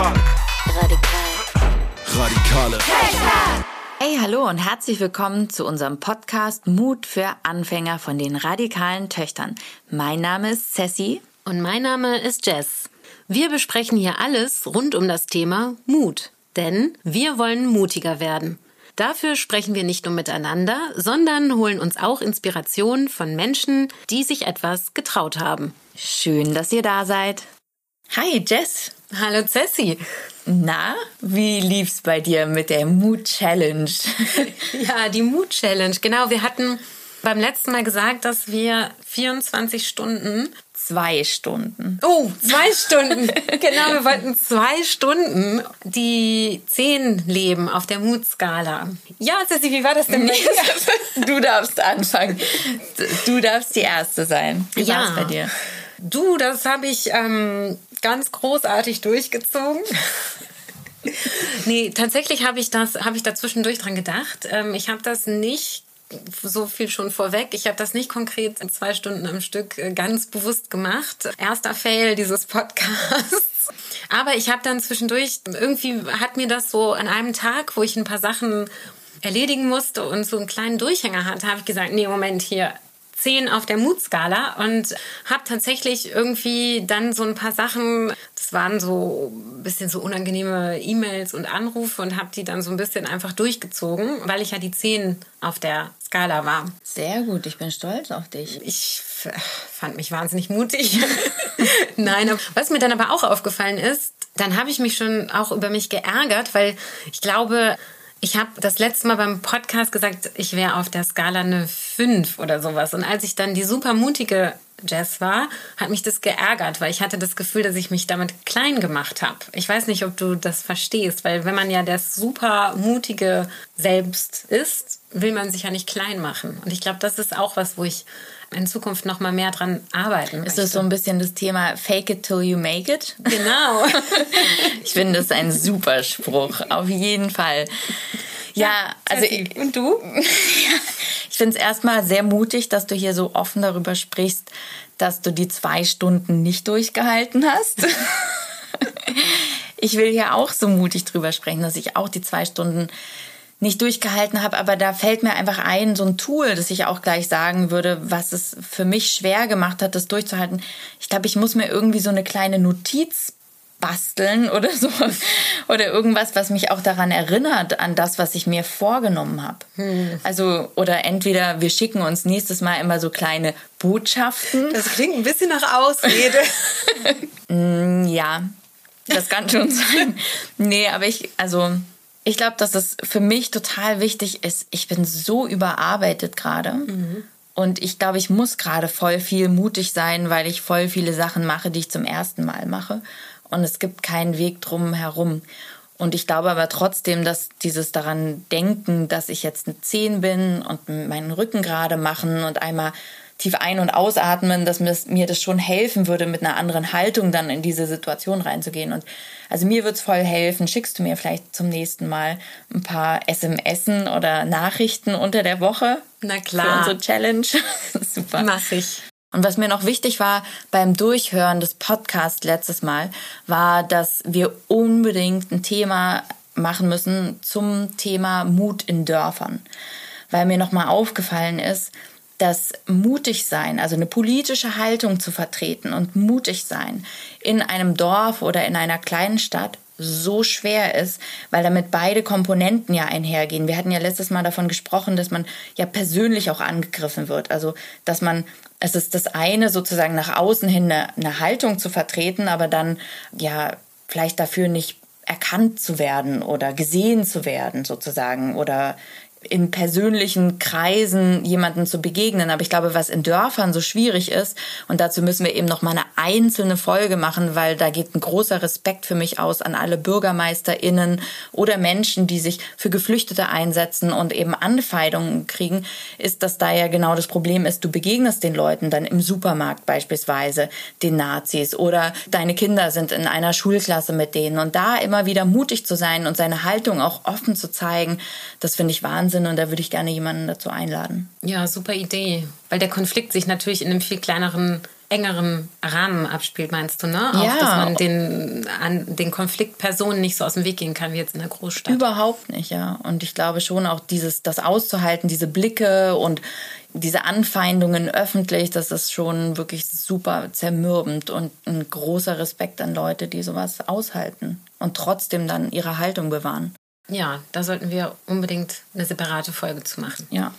Radikale. Radikal. Radikale. Hey, hallo und herzlich willkommen zu unserem Podcast Mut für Anfänger von den radikalen Töchtern. Mein Name ist Cessi. Und mein Name ist Jess. Wir besprechen hier alles rund um das Thema Mut. Denn wir wollen mutiger werden. Dafür sprechen wir nicht nur miteinander, sondern holen uns auch Inspiration von Menschen, die sich etwas getraut haben. Schön, dass ihr da seid. Hi Jess. Hallo Cessi. Na, wie lief's bei dir mit der Mood Challenge? ja, die Mood Challenge. Genau, wir hatten beim letzten Mal gesagt, dass wir 24 Stunden zwei Stunden. Oh, zwei Stunden. genau, wir wollten zwei Stunden die zehn leben auf der Mutskala. Ja, Ceci, wie war das denn? du darfst anfangen. Du darfst die Erste sein. Wie ja. war es bei dir? Du, das habe ich ähm, ganz großartig durchgezogen. nee, tatsächlich habe ich das, habe ich da zwischendurch dran gedacht. Ähm, ich habe das nicht so viel schon vorweg. Ich habe das nicht konkret in zwei Stunden am Stück äh, ganz bewusst gemacht. Erster Fail dieses Podcasts. Aber ich habe dann zwischendurch, irgendwie hat mir das so an einem Tag, wo ich ein paar Sachen erledigen musste und so einen kleinen Durchhänger hatte, habe ich gesagt, nee, Moment, hier, 10 auf der Mutskala und habe tatsächlich irgendwie dann so ein paar Sachen, das waren so ein bisschen so unangenehme E-Mails und Anrufe und habe die dann so ein bisschen einfach durchgezogen, weil ich ja die 10 auf der Skala war. Sehr gut, ich bin stolz auf dich. Ich fand mich wahnsinnig mutig. Nein, was mir dann aber auch aufgefallen ist, dann habe ich mich schon auch über mich geärgert, weil ich glaube, ich habe das letzte Mal beim Podcast gesagt, ich wäre auf der Skala eine 5 oder sowas. Und als ich dann die super mutige Jess war, hat mich das geärgert, weil ich hatte das Gefühl, dass ich mich damit klein gemacht habe. Ich weiß nicht, ob du das verstehst, weil wenn man ja das super mutige Selbst ist, will man sich ja nicht klein machen. Und ich glaube, das ist auch was, wo ich in Zukunft noch mal mehr dran arbeiten möchte. Ist das so ein bisschen das Thema Fake it till you make it? Genau. ich finde das ein super Spruch, auf jeden Fall. Ja, also ich, und du? ich finde es erstmal sehr mutig, dass du hier so offen darüber sprichst, dass du die zwei Stunden nicht durchgehalten hast. ich will hier auch so mutig drüber sprechen, dass ich auch die zwei Stunden nicht durchgehalten habe, aber da fällt mir einfach ein, so ein Tool, das ich auch gleich sagen würde, was es für mich schwer gemacht hat, das durchzuhalten. Ich glaube, ich muss mir irgendwie so eine kleine Notiz basteln oder so oder irgendwas, was mich auch daran erinnert an das, was ich mir vorgenommen habe. Hm. Also oder entweder wir schicken uns nächstes Mal immer so kleine Botschaften. Das klingt ein bisschen nach Ausrede. Mm, ja, das kann schon sein. Nee, aber ich also ich glaube, dass es für mich total wichtig ist. Ich bin so überarbeitet gerade. Mhm. Und ich glaube, ich muss gerade voll viel mutig sein, weil ich voll viele Sachen mache, die ich zum ersten Mal mache. Und es gibt keinen Weg drum herum. Und ich glaube aber trotzdem, dass dieses daran denken, dass ich jetzt eine 10 bin und meinen Rücken gerade machen und einmal tief ein- und ausatmen, dass mir das schon helfen würde, mit einer anderen Haltung dann in diese Situation reinzugehen. Und also mir wird's voll helfen. Schickst du mir vielleicht zum nächsten Mal ein paar SMS oder Nachrichten unter der Woche? Na klar. Für unsere Challenge. Super. Mach ich. Und was mir noch wichtig war beim Durchhören des Podcasts letztes Mal, war, dass wir unbedingt ein Thema machen müssen zum Thema Mut in Dörfern. Weil mir nochmal aufgefallen ist, dass mutig sein, also eine politische Haltung zu vertreten und mutig sein in einem Dorf oder in einer kleinen Stadt so schwer ist, weil damit beide Komponenten ja einhergehen. Wir hatten ja letztes Mal davon gesprochen, dass man ja persönlich auch angegriffen wird. Also, dass man, es ist das eine sozusagen nach außen hin eine, eine Haltung zu vertreten, aber dann ja vielleicht dafür nicht erkannt zu werden oder gesehen zu werden sozusagen oder in persönlichen Kreisen jemanden zu begegnen. Aber ich glaube, was in Dörfern so schwierig ist, und dazu müssen wir eben noch mal eine einzelne Folge machen, weil da geht ein großer Respekt für mich aus an alle BürgermeisterInnen oder Menschen, die sich für Geflüchtete einsetzen und eben Anfeindungen kriegen, ist, dass da ja genau das Problem ist, du begegnest den Leuten dann im Supermarkt beispielsweise, den Nazis oder deine Kinder sind in einer Schulklasse mit denen und da immer wieder mutig zu sein und seine Haltung auch offen zu zeigen, das finde ich wahnsinnig Wahnsinn und da würde ich gerne jemanden dazu einladen. Ja, super Idee. Weil der Konflikt sich natürlich in einem viel kleineren engeren Rahmen abspielt, meinst du, ne? Auch, Ja. dass man den, an den Konfliktpersonen nicht so aus dem Weg gehen kann wie jetzt in der Großstadt. Überhaupt nicht, ja. Und ich glaube schon auch dieses, das auszuhalten, diese Blicke und diese Anfeindungen öffentlich, das ist schon wirklich super zermürbend und ein großer Respekt an Leute, die sowas aushalten und trotzdem dann ihre Haltung bewahren. Ja, da sollten wir unbedingt eine separate Folge zu machen. Ja.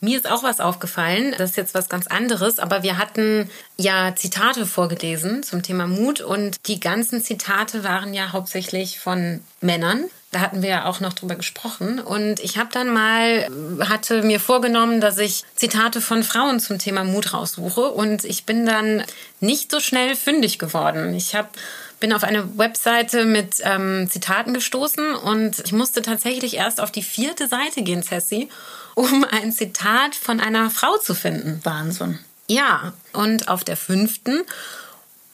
Mir ist auch was aufgefallen, das ist jetzt was ganz anderes, aber wir hatten ja Zitate vorgelesen zum Thema Mut und die ganzen Zitate waren ja hauptsächlich von Männern. Da hatten wir ja auch noch drüber gesprochen und ich habe dann mal hatte mir vorgenommen, dass ich Zitate von Frauen zum Thema Mut raussuche und ich bin dann nicht so schnell fündig geworden. Ich habe bin auf eine Webseite mit ähm, Zitaten gestoßen und ich musste tatsächlich erst auf die vierte Seite gehen, Cessi, um ein Zitat von einer Frau zu finden. Wahnsinn. Ja, und auf der fünften.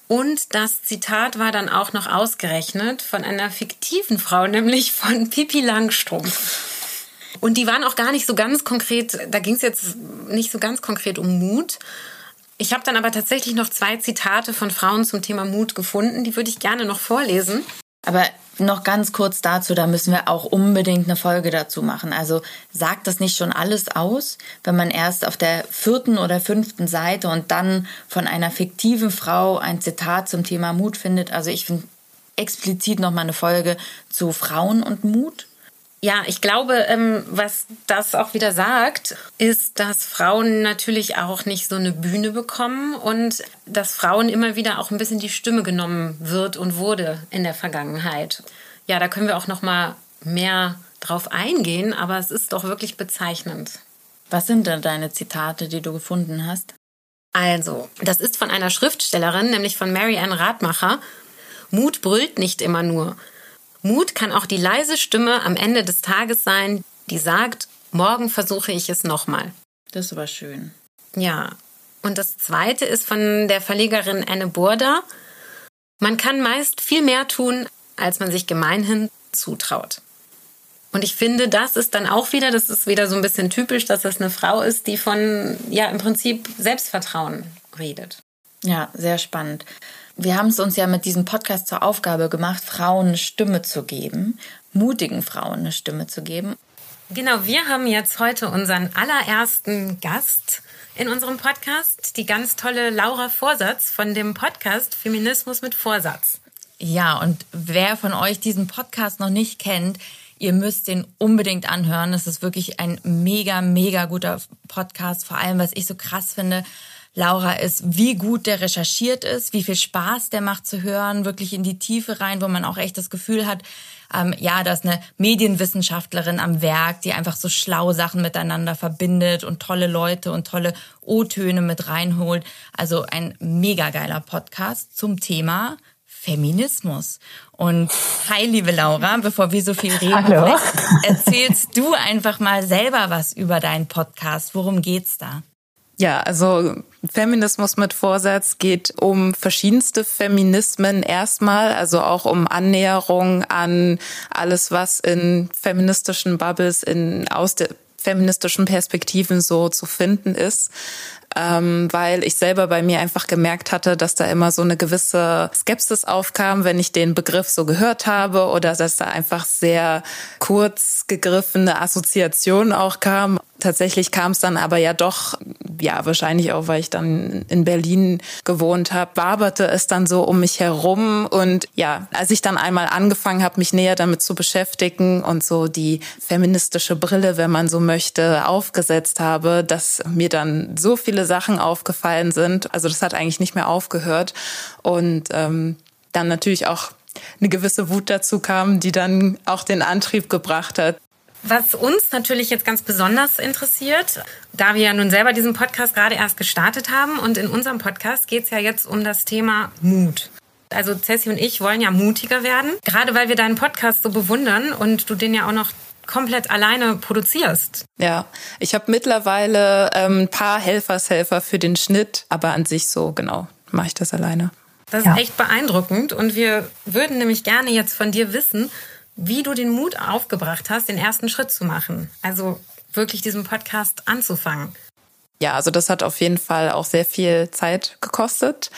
Und das Zitat war dann auch noch ausgerechnet von einer fiktiven Frau, nämlich von Pippi Langstrumpf. Und die waren auch gar nicht so ganz konkret, da ging es jetzt nicht so ganz konkret um Mut. Ich habe dann aber tatsächlich noch zwei Zitate von Frauen zum Thema Mut gefunden, die würde ich gerne noch vorlesen. Aber noch ganz kurz dazu, da müssen wir auch unbedingt eine Folge dazu machen. Also sagt das nicht schon alles aus, wenn man erst auf der vierten oder fünften Seite und dann von einer fiktiven Frau ein Zitat zum Thema Mut findet? Also ich finde explizit noch mal eine Folge zu Frauen und Mut. Ja, ich glaube, ähm, was das auch wieder sagt, ist, dass Frauen natürlich auch nicht so eine Bühne bekommen und dass Frauen immer wieder auch ein bisschen die Stimme genommen wird und wurde in der Vergangenheit. Ja, da können wir auch noch mal mehr drauf eingehen, aber es ist doch wirklich bezeichnend. Was sind denn deine Zitate, die du gefunden hast? Also, das ist von einer Schriftstellerin, nämlich von Mary Ann Radmacher. Mut brüllt nicht immer nur. Mut kann auch die leise Stimme am Ende des Tages sein, die sagt, morgen versuche ich es nochmal. Das aber schön. Ja. Und das zweite ist von der Verlegerin Anne Burda. Man kann meist viel mehr tun, als man sich gemeinhin zutraut. Und ich finde, das ist dann auch wieder, das ist wieder so ein bisschen typisch, dass das eine Frau ist, die von, ja, im Prinzip Selbstvertrauen redet. Ja, sehr spannend. Wir haben es uns ja mit diesem Podcast zur Aufgabe gemacht, Frauen eine Stimme zu geben, mutigen Frauen eine Stimme zu geben. Genau, wir haben jetzt heute unseren allerersten Gast in unserem Podcast, die ganz tolle Laura Vorsatz von dem Podcast Feminismus mit Vorsatz. Ja, und wer von euch diesen Podcast noch nicht kennt, ihr müsst den unbedingt anhören. Es ist wirklich ein mega, mega guter Podcast. Vor allem, was ich so krass finde, Laura ist, wie gut der recherchiert ist, wie viel Spaß der macht zu hören, wirklich in die Tiefe rein, wo man auch echt das Gefühl hat, ähm, ja, da ist eine Medienwissenschaftlerin am Werk, die einfach so schlau Sachen miteinander verbindet und tolle Leute und tolle O-Töne mit reinholt. Also ein mega geiler Podcast zum Thema Feminismus. Und hi, liebe Laura, bevor wir so viel reden, Hallo. erzählst du einfach mal selber was über deinen Podcast. Worum geht's da? Ja, also Feminismus mit Vorsatz geht um verschiedenste Feminismen erstmal, also auch um Annäherung an alles, was in feministischen Bubbles in aus der feministischen Perspektiven so zu finden ist. Ähm, weil ich selber bei mir einfach gemerkt hatte, dass da immer so eine gewisse Skepsis aufkam, wenn ich den Begriff so gehört habe oder dass da einfach sehr kurz gegriffene Assoziationen auch kamen. Tatsächlich kam es dann aber ja doch, ja, wahrscheinlich auch, weil ich dann in Berlin gewohnt habe, waberte es dann so um mich herum. Und ja, als ich dann einmal angefangen habe, mich näher damit zu beschäftigen und so die feministische Brille, wenn man so möchte, aufgesetzt habe, dass mir dann so viele Sachen aufgefallen sind. Also das hat eigentlich nicht mehr aufgehört. Und ähm, dann natürlich auch eine gewisse Wut dazu kam, die dann auch den Antrieb gebracht hat, Was uns natürlich jetzt ganz besonders interessiert, da wir ja nun selber diesen Podcast gerade erst gestartet haben und in unserem Podcast geht es ja jetzt um das Thema Mut. Also Cessi und ich wollen ja mutiger werden, gerade weil wir deinen Podcast so bewundern und du den ja auch noch komplett alleine produzierst. Ja, ich habe mittlerweile ähm, ein paar Helfershelfer für den Schnitt, aber an sich so genau mache ich das alleine. Das Ja. ist echt beeindruckend und wir würden nämlich gerne jetzt von dir wissen, wie du den Mut aufgebracht hast, den ersten Schritt zu machen. Also wirklich diesen Podcast anzufangen. Ja, also das hat auf jeden Fall auch sehr viel Zeit gekostet.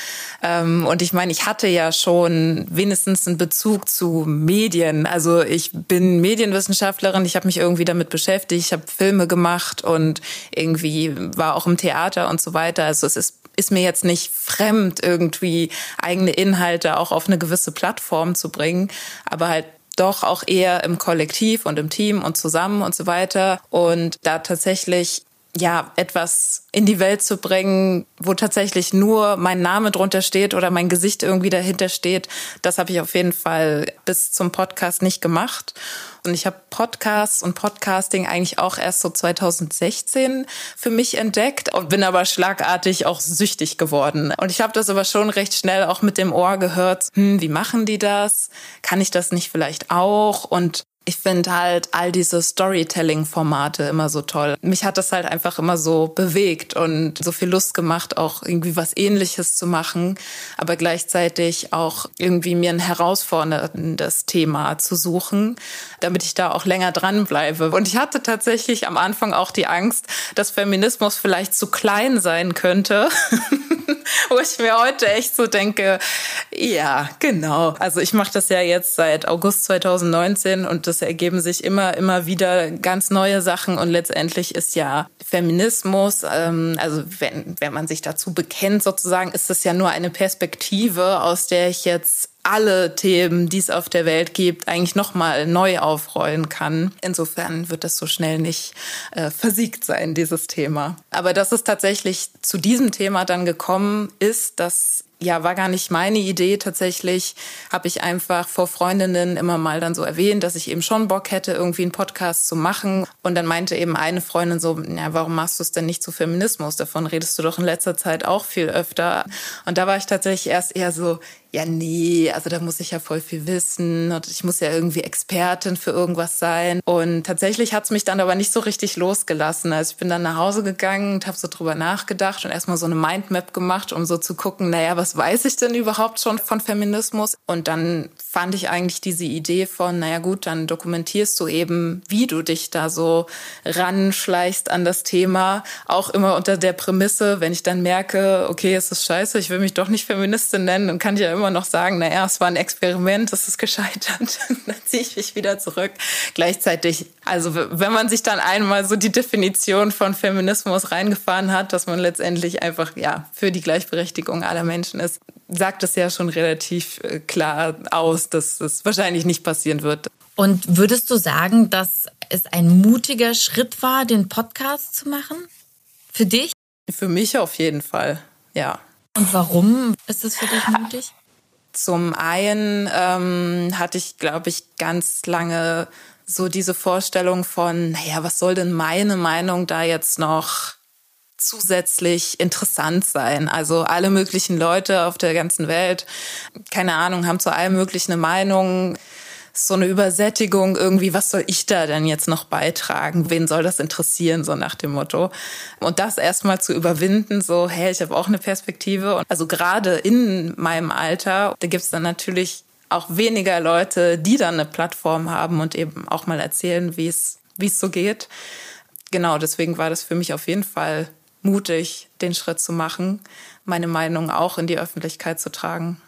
Ähm, und ich meine, ich hatte ja schon wenigstens einen Bezug zu Medien. Also ich bin Medienwissenschaftlerin, ich habe mich irgendwie damit beschäftigt, ich habe Filme gemacht und irgendwie war auch im Theater und so weiter. Also es ist ist mir jetzt nicht fremd, irgendwie eigene Inhalte auch auf eine gewisse Plattform zu bringen, aber halt doch auch eher im Kollektiv und im Team und zusammen und so weiter. Und da tatsächlich ja, etwas in die Welt zu bringen, wo tatsächlich nur mein Name drunter steht oder mein Gesicht irgendwie dahinter steht, das habe ich auf jeden Fall bis zum Podcast nicht gemacht. Und ich habe Podcasts und Podcasting eigentlich auch erst so 2016 für mich entdeckt und bin aber schlagartig auch süchtig geworden. Und ich habe das aber schon recht schnell auch mit dem Ohr gehört, hm, wie machen die das? Kann ich das nicht vielleicht auch? Und ich finde halt all diese Storytelling-Formate immer so toll. Mich hat das halt einfach immer so bewegt und so viel Lust gemacht, auch irgendwie was Ähnliches zu machen, aber gleichzeitig auch irgendwie mir ein herausforderndes Thema zu suchen, damit ich da auch länger dranbleibe. Und ich hatte tatsächlich am Anfang auch die Angst, dass Feminismus vielleicht zu klein sein könnte. Wo ich mir heute echt so denke, ja, genau. Also ich mache das ja jetzt seit August 2019 und das ergeben sich immer, immer wieder ganz neue Sachen und letztendlich ist ja Feminismus, ähm, also wenn, wenn man sich dazu bekennt sozusagen, ist das ja nur eine Perspektive, aus der ich jetzt alle Themen, die es auf der Welt gibt, eigentlich nochmal neu aufrollen kann. Insofern wird das so schnell nicht äh, versiegt sein, dieses Thema. Aber dass es tatsächlich zu diesem Thema dann gekommen ist, dass ja, war gar nicht meine Idee. Tatsächlich habe ich einfach vor Freundinnen immer mal dann so erwähnt, dass ich eben schon Bock hätte, irgendwie einen Podcast zu machen. Und dann meinte eben eine Freundin so, ja, warum machst du es denn nicht zu Feminismus? Davon redest du doch in letzter Zeit auch viel öfter. Und da war ich tatsächlich erst eher so, ja, nee, also da muss ich ja voll viel wissen und ich muss ja irgendwie Expertin für irgendwas sein. Und tatsächlich hat's mich dann aber nicht so richtig losgelassen. Also ich bin dann nach Hause gegangen und habe so drüber nachgedacht und erstmal so eine Mindmap gemacht, um so zu gucken, naja, was weiß ich denn überhaupt schon von Feminismus? Und dann fand ich eigentlich diese Idee von, naja gut, dann dokumentierst du eben, wie du dich da so ranschleichst an das Thema, auch immer unter der Prämisse, wenn ich dann merke, okay, es ist scheiße, ich will mich doch nicht Feministin nennen, dann kann ich ja immer noch sagen, naja, es war ein Experiment, es ist gescheitert, dann ziehe ich mich wieder zurück. Gleichzeitig, also wenn man sich dann einmal so die Definition von Feminismus reingefahren hat, dass man letztendlich einfach, ja, für die Gleichberechtigung aller Menschen ist, sagt es ja schon relativ äh, klar aus, dass es wahrscheinlich nicht passieren wird. Und würdest du sagen, dass es ein mutiger Schritt war, den Podcast zu machen? Für dich? Für mich auf jeden Fall, ja. Und warum ist es für dich mutig? Zum einen ähm, hatte ich, glaube ich, ganz lange so diese Vorstellung von, naja, was soll denn meine Meinung da jetzt noch zusätzlich interessant sein. Also alle möglichen Leute auf der ganzen Welt, keine Ahnung, haben zu allem möglichen eine Meinung so eine Übersättigung irgendwie, was soll ich da denn jetzt noch beitragen? Wen soll das interessieren, so nach dem Motto? Und das erstmal zu überwinden, so, hey, ich habe auch eine Perspektive. Und also gerade in meinem Alter, da gibt's dann natürlich auch weniger Leute, die dann eine Plattform haben und eben auch mal erzählen, wie es wie es so geht. Genau, deswegen war das für mich auf jeden Fall mutig, den Schritt zu machen, meine Meinung auch in die Öffentlichkeit zu tragen.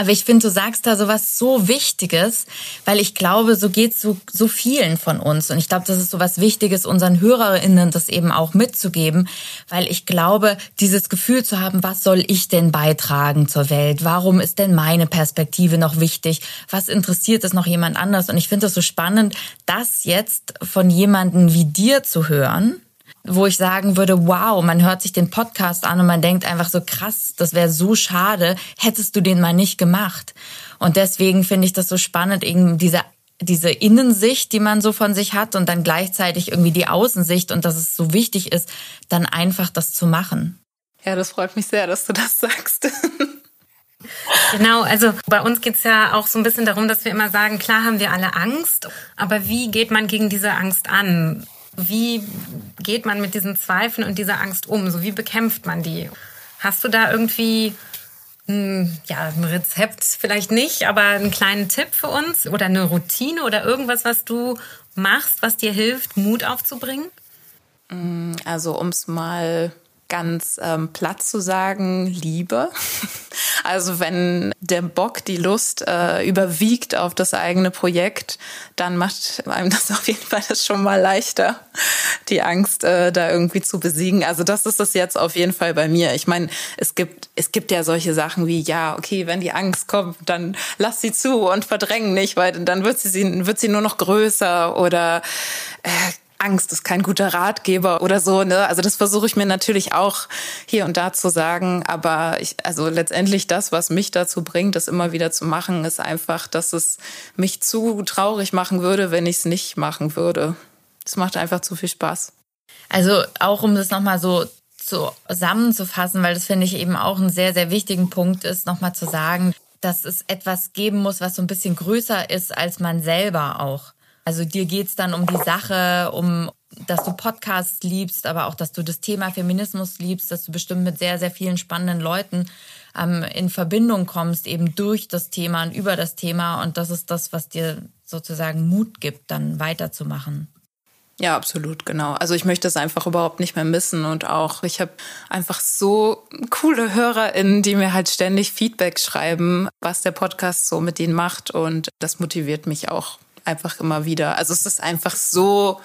Aber ich finde, du sagst da sowas so Wichtiges, weil ich glaube, so geht's so, so vielen von uns. Und ich glaube, das ist so was Wichtiges, unseren HörerInnen das eben auch mitzugeben, weil ich glaube, dieses Gefühl zu haben, was soll ich denn beitragen zur Welt? Warum ist denn meine Perspektive noch wichtig? Was interessiert es noch jemand anders? Und ich finde es so spannend, das jetzt von jemandem wie dir zu hören, wo ich sagen würde, wow, man hört sich den Podcast an und man denkt einfach so krass, das wäre so schade, hättest du den mal nicht gemacht. Und deswegen finde ich das so spannend, eben diese diese Innensicht, die man so von sich hat und dann gleichzeitig irgendwie die Außensicht und dass es so wichtig ist, dann einfach das zu machen. Ja, das freut mich sehr, dass du das sagst. Genau, also bei uns geht's ja auch so ein bisschen darum, dass wir immer sagen, klar haben wir alle Angst, aber wie geht man gegen diese Angst an? Wie geht man mit diesen Zweifeln und dieser Angst um? So wie bekämpft man die? Hast du da irgendwie ja, ein Rezept vielleicht nicht, aber einen kleinen Tipp für uns oder eine Routine oder irgendwas, was du machst, was dir hilft, Mut aufzubringen? Mm, also um es mal ganz ähm, platt zu sagen, Liebe. Also wenn der Bock, die Lust äh, überwiegt auf das eigene Projekt, dann macht einem das auf jeden Fall das schon mal leichter, die Angst äh, da irgendwie zu besiegen. Also das ist es jetzt auf jeden Fall bei mir. Ich meine, es gibt es gibt ja solche Sachen wie ja, okay, wenn die Angst kommt, dann lass sie zu und verdräng nicht, weil dann wird sie wird sie nur noch größer oder äh, Angst ist kein guter Ratgeber oder so. Ne? Also das versuche ich mir natürlich auch hier und da zu sagen. Aber ich, also letztendlich das, was mich dazu bringt, das immer wieder zu machen, ist einfach, dass es mich zu traurig machen würde, wenn ich es nicht machen würde. Es macht einfach zu viel Spaß. Also auch um das nochmal so zusammenzufassen, weil das finde ich eben auch einen sehr, sehr wichtigen Punkt ist, nochmal zu sagen, dass es etwas geben muss, was so ein bisschen größer ist als man selber auch. Also dir geht's dann um die Sache, um dass du Podcasts liebst, aber auch, dass du das Thema Feminismus liebst, dass du bestimmt mit sehr, sehr vielen spannenden Leuten ähm, in Verbindung kommst, eben durch das Thema und über das Thema. Und das ist das, was dir sozusagen Mut gibt, dann weiterzumachen. Ja, absolut, genau. Also ich möchte es einfach überhaupt nicht mehr missen und auch ich habe einfach so coole HörerInnen, die mir halt ständig Feedback schreiben, was der Podcast so mit ihnen macht und das motiviert mich auch einfach immer wieder. Also es ist einfach so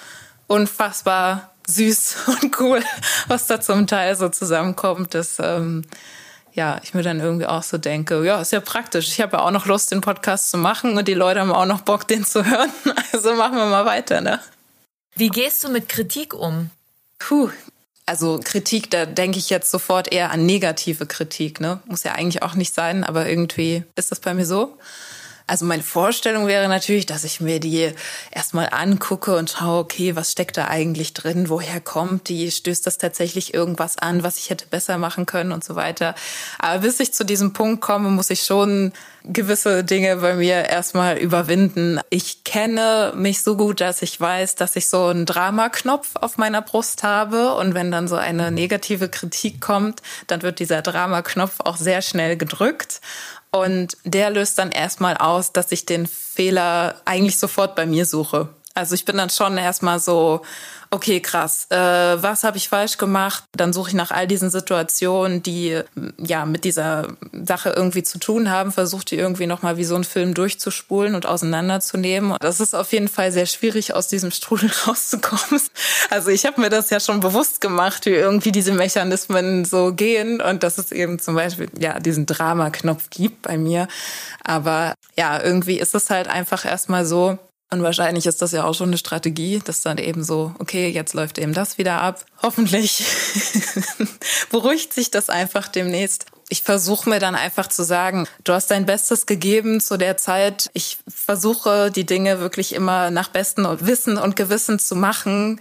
unfassbar süß und cool, was da zum Teil so zusammenkommt, dass ähm, ja, ich mir dann irgendwie auch so denke, ja, ist ja praktisch. Ich habe ja auch noch Lust, den Podcast zu machen und die Leute haben auch noch Bock, den zu hören. Also machen wir mal weiter, ne? Wie gehst du mit Kritik um? Puh, also Kritik, da denke ich jetzt sofort eher an negative Kritik, ne? Muss ja eigentlich auch nicht sein, aber irgendwie ist das bei mir so. Also meine Vorstellung wäre natürlich, dass ich mir die erstmal angucke und schaue, okay, was steckt da eigentlich drin, woher kommt die, stößt das tatsächlich irgendwas an, was ich hätte besser machen können und so weiter. Aber bis ich zu diesem Punkt komme, muss ich schon gewisse Dinge bei mir erstmal überwinden. Ich kenne mich so gut, dass ich weiß, dass ich so einen Dramaknopf auf meiner Brust habe und wenn dann so eine negative Kritik kommt, dann wird dieser Dramaknopf auch sehr schnell gedrückt und der löst dann erstmal aus, dass ich den Fehler eigentlich sofort bei mir suche. Also ich bin dann schon erstmal so, okay, krass, äh, was habe ich falsch gemacht? Dann suche ich nach all diesen Situationen, die ja mit dieser Sache irgendwie zu tun haben, versuche die irgendwie nochmal wie so ein Film durchzuspulen und auseinanderzunehmen. Das ist auf jeden Fall sehr schwierig, aus diesem Strudel rauszukommen. Also ich habe mir das ja schon bewusst gemacht, wie irgendwie diese Mechanismen so gehen und dass es eben zum Beispiel ja diesen Drama-Knopf gibt bei mir. Aber ja, irgendwie ist es halt einfach erstmal so, und wahrscheinlich ist das ja auch schon eine Strategie, dass dann eben so, okay, jetzt läuft eben das wieder ab. Hoffentlich beruhigt sich das einfach demnächst. Ich versuche mir dann einfach zu sagen, du hast dein Bestes gegeben zu der Zeit. Ich versuche die Dinge wirklich immer nach bestem Wissen und Gewissen zu machen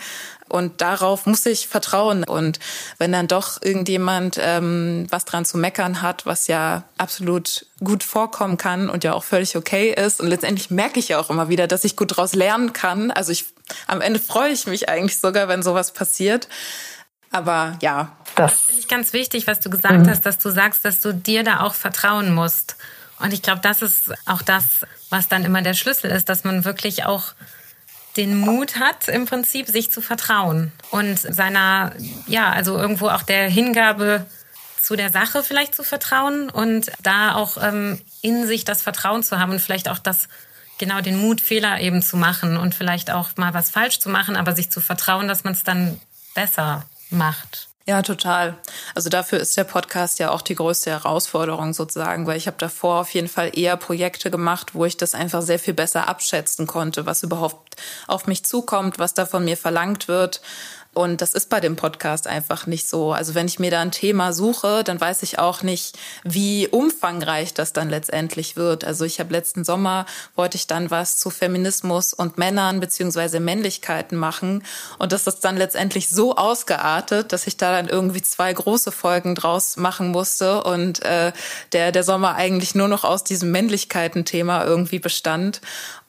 und darauf muss ich vertrauen. Und wenn dann doch irgendjemand ähm, was dran zu meckern hat, was ja absolut gut vorkommen kann und ja auch völlig okay ist. Und letztendlich merke ich ja auch immer wieder, dass ich gut daraus lernen kann. Also ich am Ende freue ich mich eigentlich sogar, wenn sowas passiert. Aber ja. Das finde ich ganz wichtig, was du gesagt mhm. hast, dass du sagst, dass du dir da auch vertrauen musst. Und ich glaube, das ist auch das, was dann immer der Schlüssel ist, dass man wirklich auch den Mut hat, im Prinzip sich zu vertrauen und seiner, ja, also irgendwo auch der Hingabe zu der Sache vielleicht zu vertrauen und da auch ähm, in sich das Vertrauen zu haben und vielleicht auch das genau den Mut, Fehler eben zu machen und vielleicht auch mal was falsch zu machen, aber sich zu vertrauen, dass man es dann besser macht. Ja, total. Also dafür ist der Podcast ja auch die größte Herausforderung sozusagen, weil ich habe davor auf jeden Fall eher Projekte gemacht, wo ich das einfach sehr viel besser abschätzen konnte, was überhaupt auf mich zukommt, was da von mir verlangt wird und das ist bei dem Podcast einfach nicht so. Also wenn ich mir da ein Thema suche, dann weiß ich auch nicht, wie umfangreich das dann letztendlich wird. Also ich habe letzten Sommer wollte ich dann was zu Feminismus und Männern beziehungsweise Männlichkeiten machen. Und das ist dann letztendlich so ausgeartet, dass ich da dann irgendwie zwei große Folgen draus machen musste und äh, der, der Sommer eigentlich nur noch aus diesem Männlichkeiten-Thema irgendwie bestand.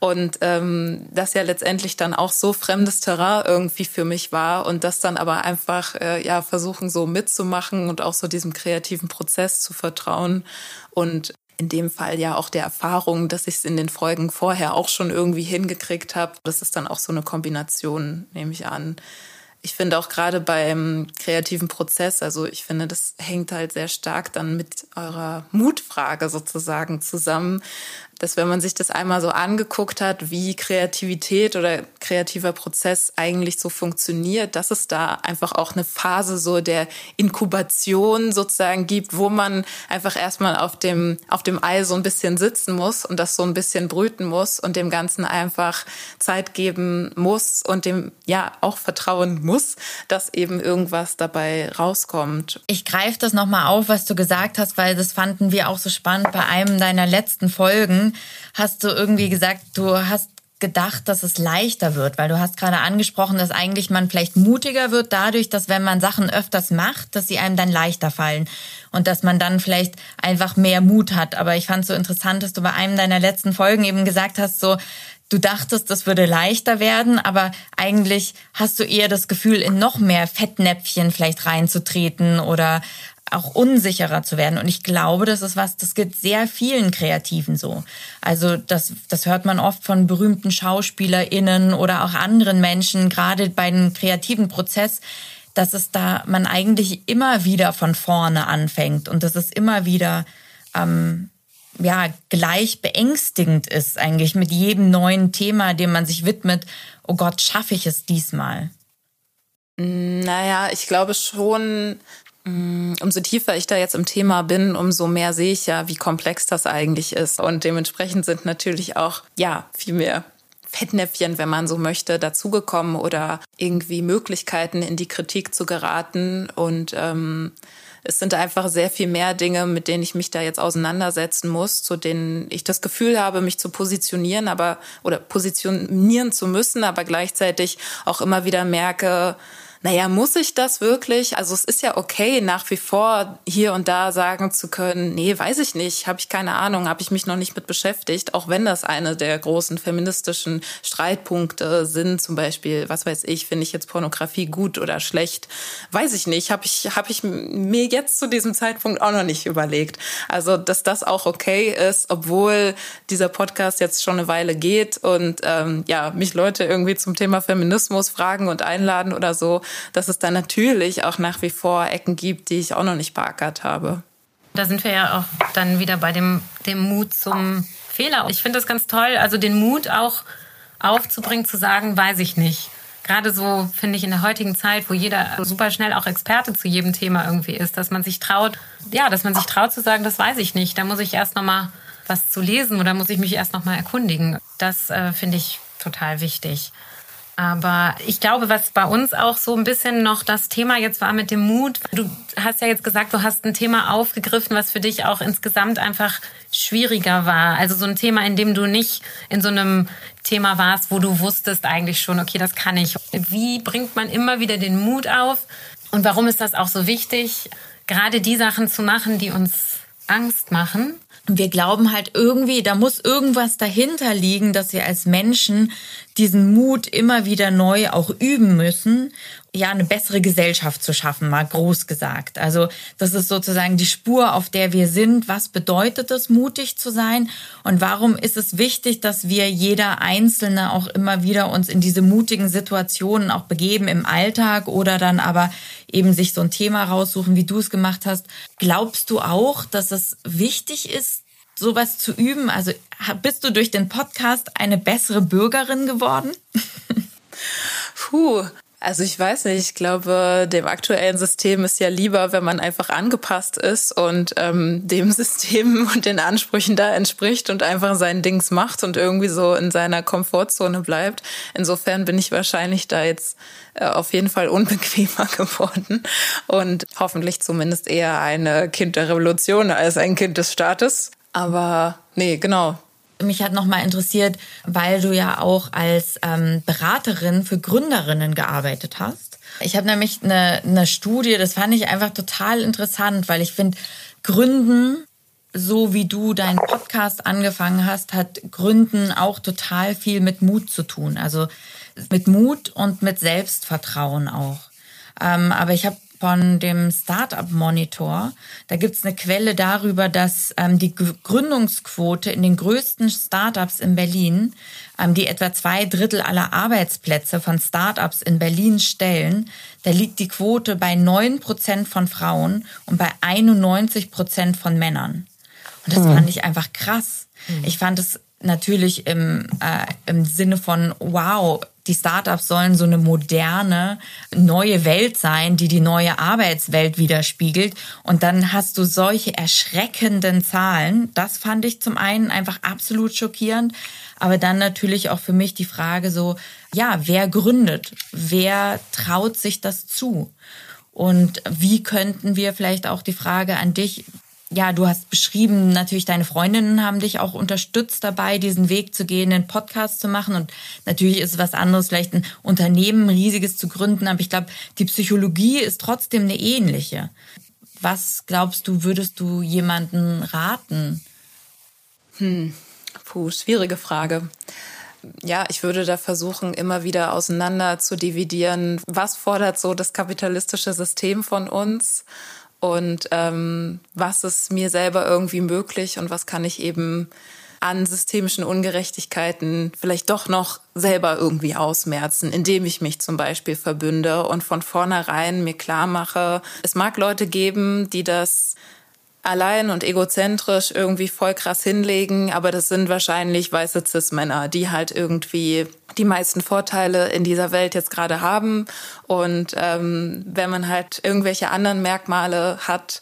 Und ähm, das ja letztendlich dann auch so fremdes Terrain irgendwie für mich war und das dann aber einfach äh, ja versuchen so mitzumachen und auch so diesem kreativen Prozess zu vertrauen und in dem Fall ja auch der Erfahrung, dass ich es in den Folgen vorher auch schon irgendwie hingekriegt habe. Das ist dann auch so eine Kombination, nehme ich an. ich finde auch gerade beim kreativen Prozess, also ich finde, das hängt halt sehr stark dann mit eurer Mutfrage sozusagen zusammen, dass wenn man sich das einmal so angeguckt hat, wie Kreativität oder kreativer Prozess eigentlich so funktioniert, dass es da einfach auch eine Phase so der Inkubation sozusagen gibt, wo man einfach erstmal auf dem, auf dem Ei so ein bisschen sitzen muss und das so ein bisschen brüten muss und dem Ganzen einfach Zeit geben muss und dem ja auch vertrauen muss, dass eben irgendwas dabei rauskommt. Ich greife das nochmal auf, was du gesagt hast, weil das fanden wir auch so spannend bei einem deiner letzten Folgen hast du irgendwie gesagt, du hast gedacht, dass es leichter wird, weil du hast gerade angesprochen, dass eigentlich man vielleicht mutiger wird dadurch, dass wenn man Sachen öfters macht, dass sie einem dann leichter fallen und dass man dann vielleicht einfach mehr Mut hat. Aber ich fand es so interessant, dass du bei einem deiner letzten Folgen eben gesagt hast, so du dachtest, das würde leichter werden, aber eigentlich hast du eher das Gefühl, in noch mehr Fettnäpfchen vielleicht reinzutreten oder auch unsicherer zu werden. Und ich glaube, das ist was, das gibt sehr vielen Kreativen so. Also das, das hört man oft von berühmten SchauspielerInnen oder auch anderen Menschen, gerade bei dem kreativen Prozess, dass es da man eigentlich immer wieder von vorne anfängt und dass es immer wieder ähm, ja gleich beängstigend ist eigentlich mit jedem neuen Thema, dem man sich widmet. Oh Gott, schaffe ich es diesmal? Naja, ich glaube schon, umso tiefer ich da jetzt im Thema bin, umso mehr sehe ich ja, wie komplex das eigentlich ist. Und dementsprechend sind natürlich auch, ja, viel mehr Fettnäpfchen, wenn man so möchte, dazugekommen oder irgendwie Möglichkeiten in die Kritik zu geraten. Und ähm, es sind einfach sehr viel mehr Dinge, mit denen ich mich da jetzt auseinandersetzen muss, zu denen ich das Gefühl habe, mich zu positionieren, aber oder positionieren zu müssen, aber gleichzeitig auch immer wieder merke, naja, muss ich das wirklich? Also es ist ja okay, nach wie vor hier und da sagen zu können, nee, weiß ich nicht, habe ich keine Ahnung, habe ich mich noch nicht mit beschäftigt, auch wenn das eine der großen feministischen Streitpunkte sind, zum Beispiel, was weiß ich, finde ich jetzt Pornografie gut oder schlecht, weiß ich nicht, habe ich, hab ich mir jetzt zu diesem Zeitpunkt auch noch nicht überlegt. Also, dass das auch okay ist, obwohl dieser Podcast jetzt schon eine Weile geht und ähm, ja, mich Leute irgendwie zum Thema Feminismus fragen und einladen oder so, dass es da natürlich auch nach wie vor Ecken gibt, die ich auch noch nicht beackert habe. Da sind wir ja auch dann wieder bei dem, dem Mut zum Fehler. Ich finde das ganz toll, also den Mut auch aufzubringen, zu sagen, weiß ich nicht. Gerade so finde ich in der heutigen Zeit, wo jeder super schnell auch Experte zu jedem Thema irgendwie ist, dass man sich traut, ja, dass man sich traut zu sagen, das weiß ich nicht. Da muss ich erst noch mal was zu lesen oder muss ich mich erst noch mal erkundigen. Das äh, finde ich total wichtig. Aber ich glaube, was bei uns auch so ein bisschen noch das Thema jetzt war mit dem Mut. Du hast ja jetzt gesagt, du hast ein Thema aufgegriffen, was für dich auch insgesamt einfach schwieriger war. Also so ein Thema, in dem du nicht in so einem Thema warst, wo du wusstest eigentlich schon, okay, das kann ich. Wie bringt man immer wieder den Mut auf? Und warum ist das auch so wichtig, gerade die Sachen zu machen, die uns Angst machen? Wir glauben halt irgendwie, da muss irgendwas dahinter liegen, dass wir als Menschen diesen Mut immer wieder neu auch üben müssen, ja, eine bessere Gesellschaft zu schaffen, mal groß gesagt. Also, das ist sozusagen die Spur, auf der wir sind. Was bedeutet es, mutig zu sein? Und warum ist es wichtig, dass wir jeder Einzelne auch immer wieder uns in diese mutigen Situationen auch begeben im Alltag oder dann aber eben sich so ein Thema raussuchen, wie du es gemacht hast? Glaubst du auch, dass es wichtig ist, sowas zu üben? Also bist du durch den Podcast eine bessere Bürgerin geworden? Puh, also ich weiß nicht, ich glaube, dem aktuellen System ist ja lieber, wenn man einfach angepasst ist und ähm, dem System und den Ansprüchen da entspricht und einfach sein Dings macht und irgendwie so in seiner Komfortzone bleibt. Insofern bin ich wahrscheinlich da jetzt äh, auf jeden Fall unbequemer geworden und hoffentlich zumindest eher eine Kind der Revolution als ein Kind des Staates. Aber nee, genau. Mich hat noch mal interessiert, weil du ja auch als ähm, Beraterin für Gründerinnen gearbeitet hast. Ich habe nämlich eine, eine Studie, das fand ich einfach total interessant, weil ich finde, Gründen, so wie du deinen Podcast angefangen hast, hat Gründen auch total viel mit Mut zu tun. Also mit Mut und mit Selbstvertrauen auch. Ähm, aber ich habe von dem Startup Monitor. Da gibt's eine Quelle darüber, dass ähm, die Gründungsquote in den größten Startups in Berlin, ähm, die etwa zwei Drittel aller Arbeitsplätze von Startups in Berlin stellen, da liegt die Quote bei neun Prozent von Frauen und bei 91 Prozent von Männern. Und das mhm. fand ich einfach krass. Mhm. Ich fand es natürlich im, äh, im Sinne von, wow, die Startups sollen so eine moderne, neue Welt sein, die die neue Arbeitswelt widerspiegelt. Und dann hast du solche erschreckenden Zahlen. Das fand ich zum einen einfach absolut schockierend. Aber dann natürlich auch für mich die Frage so, ja, wer gründet? Wer traut sich das zu? Und wie könnten wir vielleicht auch die Frage an dich, ja, du hast beschrieben, natürlich deine Freundinnen haben dich auch unterstützt dabei, diesen Weg zu gehen, einen Podcast zu machen. Und natürlich ist es was anderes, vielleicht ein Unternehmen riesiges zu gründen. Aber ich glaube, die Psychologie ist trotzdem eine ähnliche. Was glaubst du, würdest du jemanden raten? Hm, puh, schwierige Frage. Ja, ich würde da versuchen, immer wieder auseinander zu dividieren. Was fordert so das kapitalistische System von uns? Und ähm, was ist mir selber irgendwie möglich und was kann ich eben an systemischen Ungerechtigkeiten vielleicht doch noch selber irgendwie ausmerzen, indem ich mich zum Beispiel verbünde und von vornherein mir klar mache, es mag Leute geben, die das allein und egozentrisch irgendwie voll krass hinlegen, aber das sind wahrscheinlich weiße Cis-Männer, die halt irgendwie die meisten Vorteile in dieser Welt jetzt gerade haben. Und ähm, wenn man halt irgendwelche anderen Merkmale hat,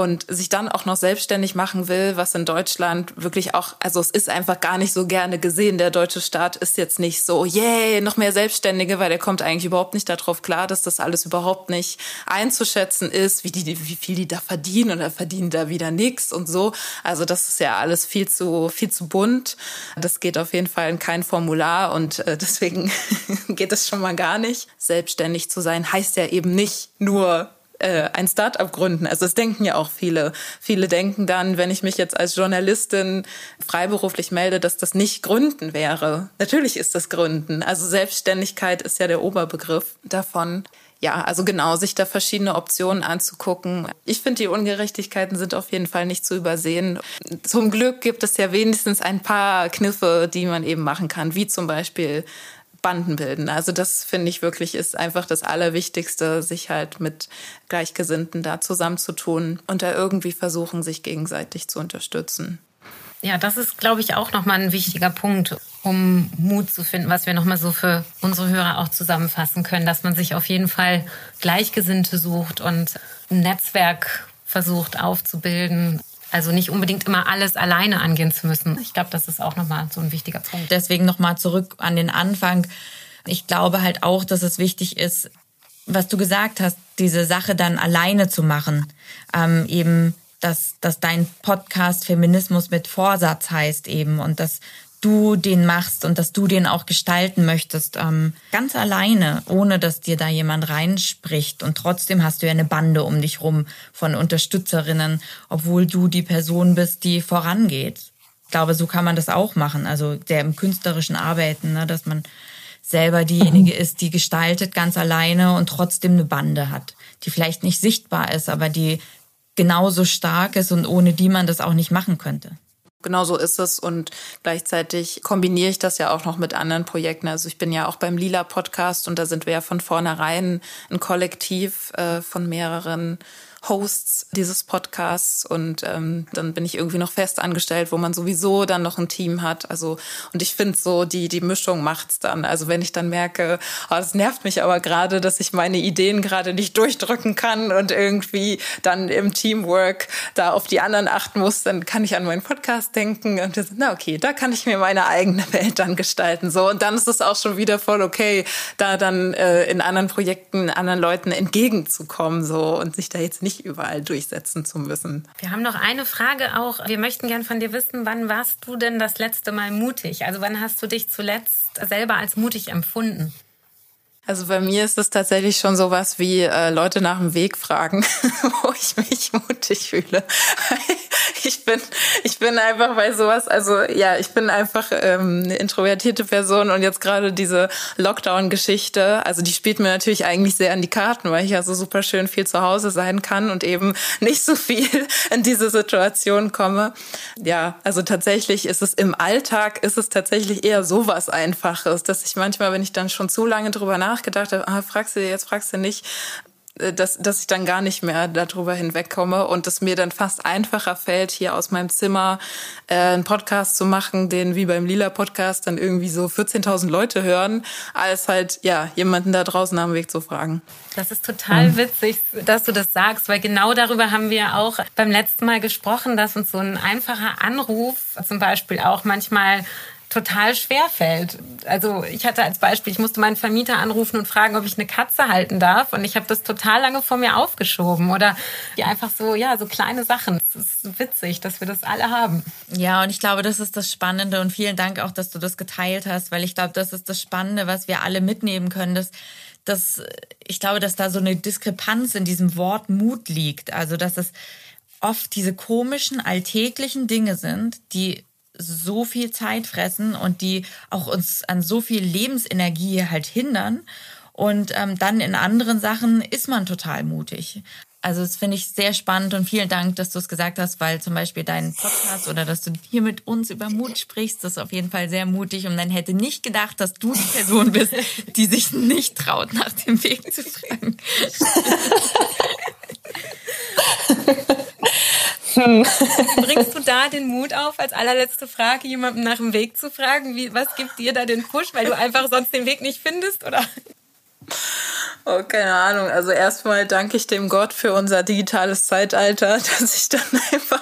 und sich dann auch noch selbstständig machen will, was in Deutschland wirklich auch, also es ist einfach gar nicht so gerne gesehen. Der deutsche Staat ist jetzt nicht so, yay, noch mehr Selbstständige, weil der kommt eigentlich überhaupt nicht darauf klar, dass das alles überhaupt nicht einzuschätzen ist, wie die, wie viel die da verdienen oder verdienen da wieder nichts und so. Also das ist ja alles viel zu, viel zu bunt. Das geht auf jeden Fall in kein Formular und äh, deswegen geht es schon mal gar nicht. Selbstständig zu sein heißt ja eben nicht nur äh, ein Startup gründen. Also es denken ja auch viele. Viele denken dann, wenn ich mich jetzt als Journalistin freiberuflich melde, dass das nicht Gründen wäre. Natürlich ist das Gründen. Also Selbstständigkeit ist ja der Oberbegriff davon. Ja, also genau, sich da verschiedene Optionen anzugucken. Ich finde, die Ungerechtigkeiten sind auf jeden Fall nicht zu übersehen. Zum Glück gibt es ja wenigstens ein paar Kniffe, die man eben machen kann, wie zum Beispiel Banden bilden. Also das finde ich wirklich ist einfach das Allerwichtigste, sich halt mit Gleichgesinnten da zusammenzutun und da irgendwie versuchen, sich gegenseitig zu unterstützen. Ja, das ist, glaube ich, auch nochmal ein wichtiger Punkt, um Mut zu finden, was wir nochmal so für unsere Hörer auch zusammenfassen können, dass man sich auf jeden Fall Gleichgesinnte sucht und ein Netzwerk versucht aufzubilden, also nicht unbedingt immer alles alleine angehen zu müssen. Ich glaube, das ist auch nochmal so ein wichtiger Punkt. Deswegen nochmal zurück an den Anfang. Ich glaube halt auch, dass es wichtig ist, was du gesagt hast, diese Sache dann alleine zu machen. Ähm, eben, dass, dass dein Podcast Feminismus mit Vorsatz heißt eben und dass du den machst und dass du den auch gestalten möchtest, ähm, ganz alleine, ohne dass dir da jemand reinspricht. Und trotzdem hast du ja eine Bande um dich rum von Unterstützerinnen, obwohl du die Person bist, die vorangeht. Ich glaube, so kann man das auch machen. Also der im künstlerischen Arbeiten, ne, dass man selber diejenige ist, die gestaltet ganz alleine und trotzdem eine Bande hat, die vielleicht nicht sichtbar ist, aber die genauso stark ist und ohne die man das auch nicht machen könnte. Genau so ist es und gleichzeitig kombiniere ich das ja auch noch mit anderen Projekten. Also ich bin ja auch beim Lila Podcast und da sind wir ja von vornherein ein Kollektiv äh, von mehreren Hosts dieses Podcasts und ähm, dann bin ich irgendwie noch fest angestellt, wo man sowieso dann noch ein Team hat. Also und ich finde so die die Mischung macht's dann. Also wenn ich dann merke, oh, das nervt mich aber gerade, dass ich meine Ideen gerade nicht durchdrücken kann und irgendwie dann im Teamwork da auf die anderen achten muss, dann kann ich an meinen Podcast denken und das, na okay, da kann ich mir meine eigene Welt dann gestalten so und dann ist es auch schon wieder voll okay, da dann äh, in anderen Projekten anderen Leuten entgegenzukommen so und sich da jetzt nicht nicht überall durchsetzen zu müssen. Wir haben noch eine Frage auch. Wir möchten gern von dir wissen, wann warst du denn das letzte Mal mutig? Also wann hast du dich zuletzt selber als mutig empfunden? Also bei mir ist es tatsächlich schon sowas wie äh, Leute nach dem Weg fragen, wo ich mich mutig fühle. ich bin, ich bin einfach bei sowas, also ja, ich bin einfach ähm, eine introvertierte Person und jetzt gerade diese Lockdown-Geschichte, also die spielt mir natürlich eigentlich sehr an die Karten, weil ich ja so super schön viel zu Hause sein kann und eben nicht so viel in diese Situation komme. Ja, also tatsächlich ist es im Alltag, ist es tatsächlich eher sowas Einfaches, dass ich manchmal, wenn ich dann schon zu lange drüber nachgedacht habe, ah, fragst du jetzt, fragst du nicht, äh, dass, dass ich dann gar nicht mehr darüber hinwegkomme und es mir dann fast einfacher fällt, hier aus meinem Zimmer äh, einen Podcast zu machen, den wie beim Lila Podcast dann irgendwie so 14.000 Leute hören, als halt ja jemanden da draußen am Weg zu fragen. Das ist total mhm. witzig, dass du das sagst, weil genau darüber haben wir auch beim letzten Mal gesprochen, dass uns so ein einfacher Anruf zum Beispiel auch manchmal total schwer fällt. Also ich hatte als Beispiel, ich musste meinen Vermieter anrufen und fragen, ob ich eine Katze halten darf und ich habe das total lange vor mir aufgeschoben oder die einfach so, ja, so kleine Sachen. Es ist witzig, dass wir das alle haben. Ja, und ich glaube, das ist das Spannende und vielen Dank auch, dass du das geteilt hast, weil ich glaube, das ist das Spannende, was wir alle mitnehmen können, dass dass ich glaube, dass da so eine Diskrepanz in diesem Wort Mut liegt, also dass es oft diese komischen alltäglichen Dinge sind, die so viel Zeit fressen und die auch uns an so viel Lebensenergie halt hindern. Und ähm, dann in anderen Sachen ist man total mutig. Also das finde ich sehr spannend und vielen Dank, dass du es gesagt hast, weil zum Beispiel dein Podcast oder dass du hier mit uns über Mut sprichst, das ist auf jeden Fall sehr mutig und man hätte nicht gedacht, dass du die Person bist, die sich nicht traut, nach dem Weg zu fragen. Hm. Bringst du da den Mut auf, als allerletzte Frage jemandem nach dem Weg zu fragen? Wie, was gibt dir da den Push, weil du einfach sonst den Weg nicht findest, oder? Oh, keine Ahnung. Also erstmal danke ich dem Gott für unser digitales Zeitalter, dass ich dann einfach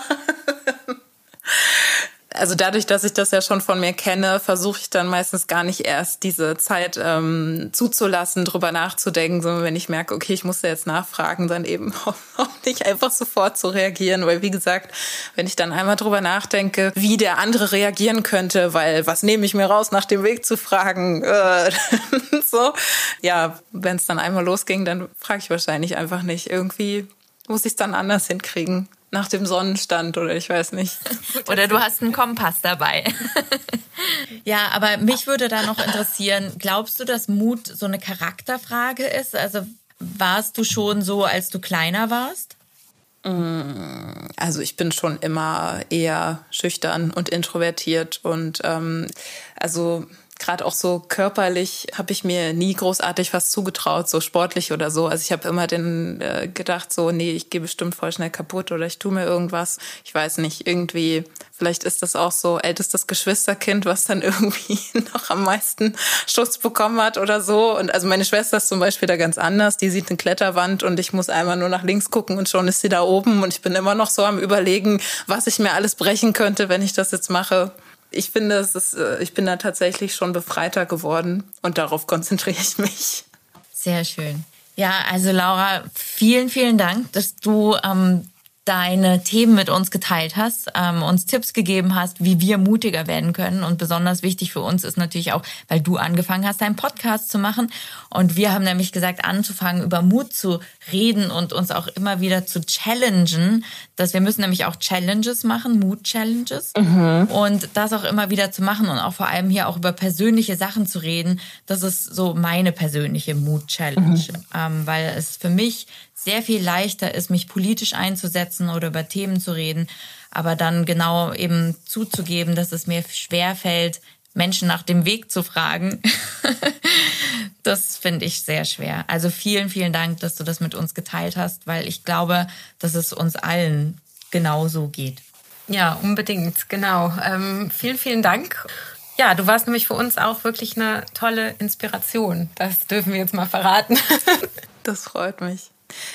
also dadurch, dass ich das ja schon von mir kenne, versuche ich dann meistens gar nicht erst diese Zeit ähm, zuzulassen, drüber nachzudenken, sondern wenn ich merke, okay, ich muss jetzt nachfragen, dann eben auch nicht einfach sofort zu reagieren, weil wie gesagt, wenn ich dann einmal drüber nachdenke, wie der andere reagieren könnte, weil was nehme ich mir raus, nach dem Weg zu fragen, äh, so, ja, wenn es dann einmal losging, dann frage ich wahrscheinlich einfach nicht. Irgendwie muss ich es dann anders hinkriegen nach dem Sonnenstand oder ich weiß nicht. oder du hast einen Kompass dabei. ja, aber mich würde da noch interessieren, glaubst du, dass Mut so eine Charakterfrage ist? Also warst du schon so, als du kleiner warst? Mm, also ich bin schon immer eher schüchtern und introvertiert und ähm, also gerade auch so körperlich habe ich mir nie großartig was zugetraut, so sportlich oder so. Also ich habe immer den äh, gedacht, so, nee, ich gehe bestimmt voll schnell kaputt oder ich tue mir irgendwas. Ich weiß nicht, irgendwie, vielleicht ist das auch so ältestes Geschwisterkind, was dann irgendwie noch am meisten Schutz bekommen hat oder so. Und also meine Schwester ist zum Beispiel da ganz anders. Die sieht eine Kletterwand und ich muss einmal nur nach links gucken und schon ist sie da oben. Und ich bin immer noch so am überlegen, was ich mir alles brechen könnte, wenn ich das jetzt mache ich finde, es ist, äh, ich bin da tatsächlich schon befreiter geworden und darauf konzentriere ich mich. Sehr schön. Ja, also Laura, vielen, vielen Dank, dass du ähm, deine Themen mit uns geteilt hast, ähm, uns Tipps gegeben hast, wie wir mutiger werden können. Und besonders wichtig für uns ist natürlich auch, weil du angefangen hast, einen Podcast zu machen. Und wir haben nämlich gesagt, anzufangen, über Mut zu reden und uns auch immer wieder zu challengen. Dass wir müssen nämlich auch Challenges machen, Mut-Challenges. Mhm. Und das auch immer wieder zu machen und auch vor allem hier auch über persönliche Sachen zu reden. Das ist so meine persönliche Mut-Challenge. Mhm. Ähm, weil es für mich sehr viel leichter ist, mich politisch einzusetzen oder über Themen zu reden, aber dann genau eben zuzugeben, dass es mir schwer fällt, Menschen nach dem Weg zu fragen. das finde ich sehr schwer. Also vielen, vielen Dank, dass du das mit uns geteilt hast, weil ich glaube, dass es uns allen genauso geht. Ja, unbedingt, genau. Ähm, vielen, vielen Dank. Ja, du warst nämlich für uns auch wirklich eine tolle Inspiration. Das dürfen wir jetzt mal verraten. das freut mich.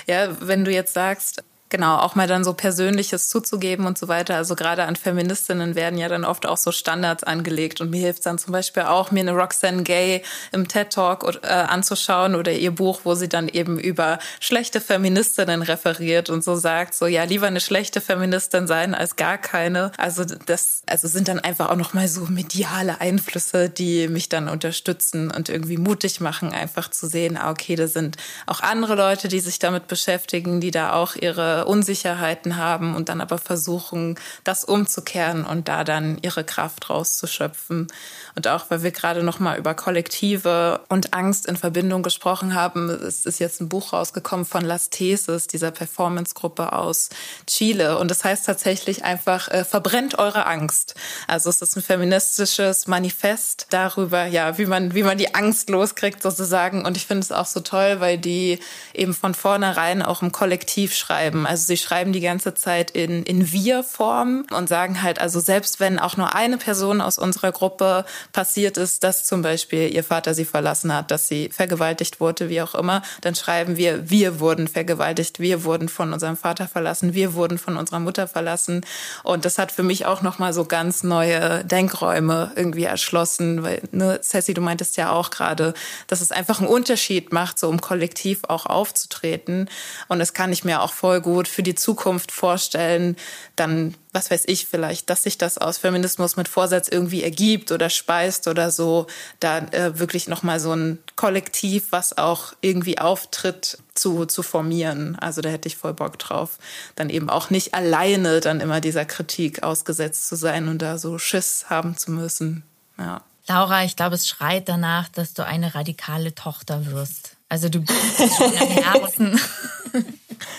Ja, wenn du jetzt sagst, genau, auch mal dann so Persönliches zuzugeben und so weiter. Also gerade an Feministinnen werden ja dann oft auch so Standards angelegt. Und mir hilft dann zum Beispiel auch, mir eine Roxanne Gay im TED Talk äh, anzuschauen oder ihr Buch, wo sie dann eben über schlechte Feministinnen referiert und so sagt, so ja, lieber eine schlechte Feministin sein als gar keine. Also das, also sind dann einfach auch nochmal so mediale Einflüsse, die mich dann unterstützen und irgendwie mutig machen, einfach zu sehen, ah, okay, da sind auch andere Leute, die sich damit beschäftigen, die da auch ihre Unsicherheiten haben und dann aber versuchen, das umzukehren und da dann ihre Kraft rauszuschöpfen. Und auch, weil wir gerade noch mal über Kollektive und Angst in Verbindung gesprochen haben, es ist jetzt ein Buch rausgekommen von Las Teses, dieser Performance-Gruppe aus Chile. Und das heißt tatsächlich einfach, äh, verbrennt eure Angst. Also es ist ein feministisches Manifest darüber, ja, wie man, wie man die Angst loskriegt sozusagen. Und ich finde es auch so toll, weil die eben von vornherein auch im Kollektiv schreiben. Also sie schreiben die ganze Zeit in, in Wir-Form und sagen halt, also selbst wenn auch nur eine Person aus unserer Gruppe passiert ist, dass zum Beispiel ihr Vater sie verlassen hat, dass sie vergewaltigt wurde, wie auch immer, dann schreiben wir, wir wurden vergewaltigt, wir wurden von unserem Vater verlassen, wir wurden von unserer Mutter verlassen. Und das hat für mich auch nochmal so ganz neue Denkräume irgendwie erschlossen, weil, ne, Ceci, du meintest ja auch gerade, dass es einfach einen Unterschied macht, so um kollektiv auch aufzutreten. Und das kann ich mir auch voll gut für die Zukunft vorstellen, dann was weiß ich vielleicht, dass sich das aus Feminismus mit Vorsatz irgendwie ergibt oder speist oder so, da äh, wirklich nochmal so ein Kollektiv, was auch irgendwie auftritt, zu, zu formieren. Also da hätte ich voll Bock drauf, dann eben auch nicht alleine dann immer dieser Kritik ausgesetzt zu sein und da so Schiss haben zu müssen. Ja. Laura, ich glaube, es schreit danach, dass du eine radikale Tochter wirst. Also du bist schon am Herzen.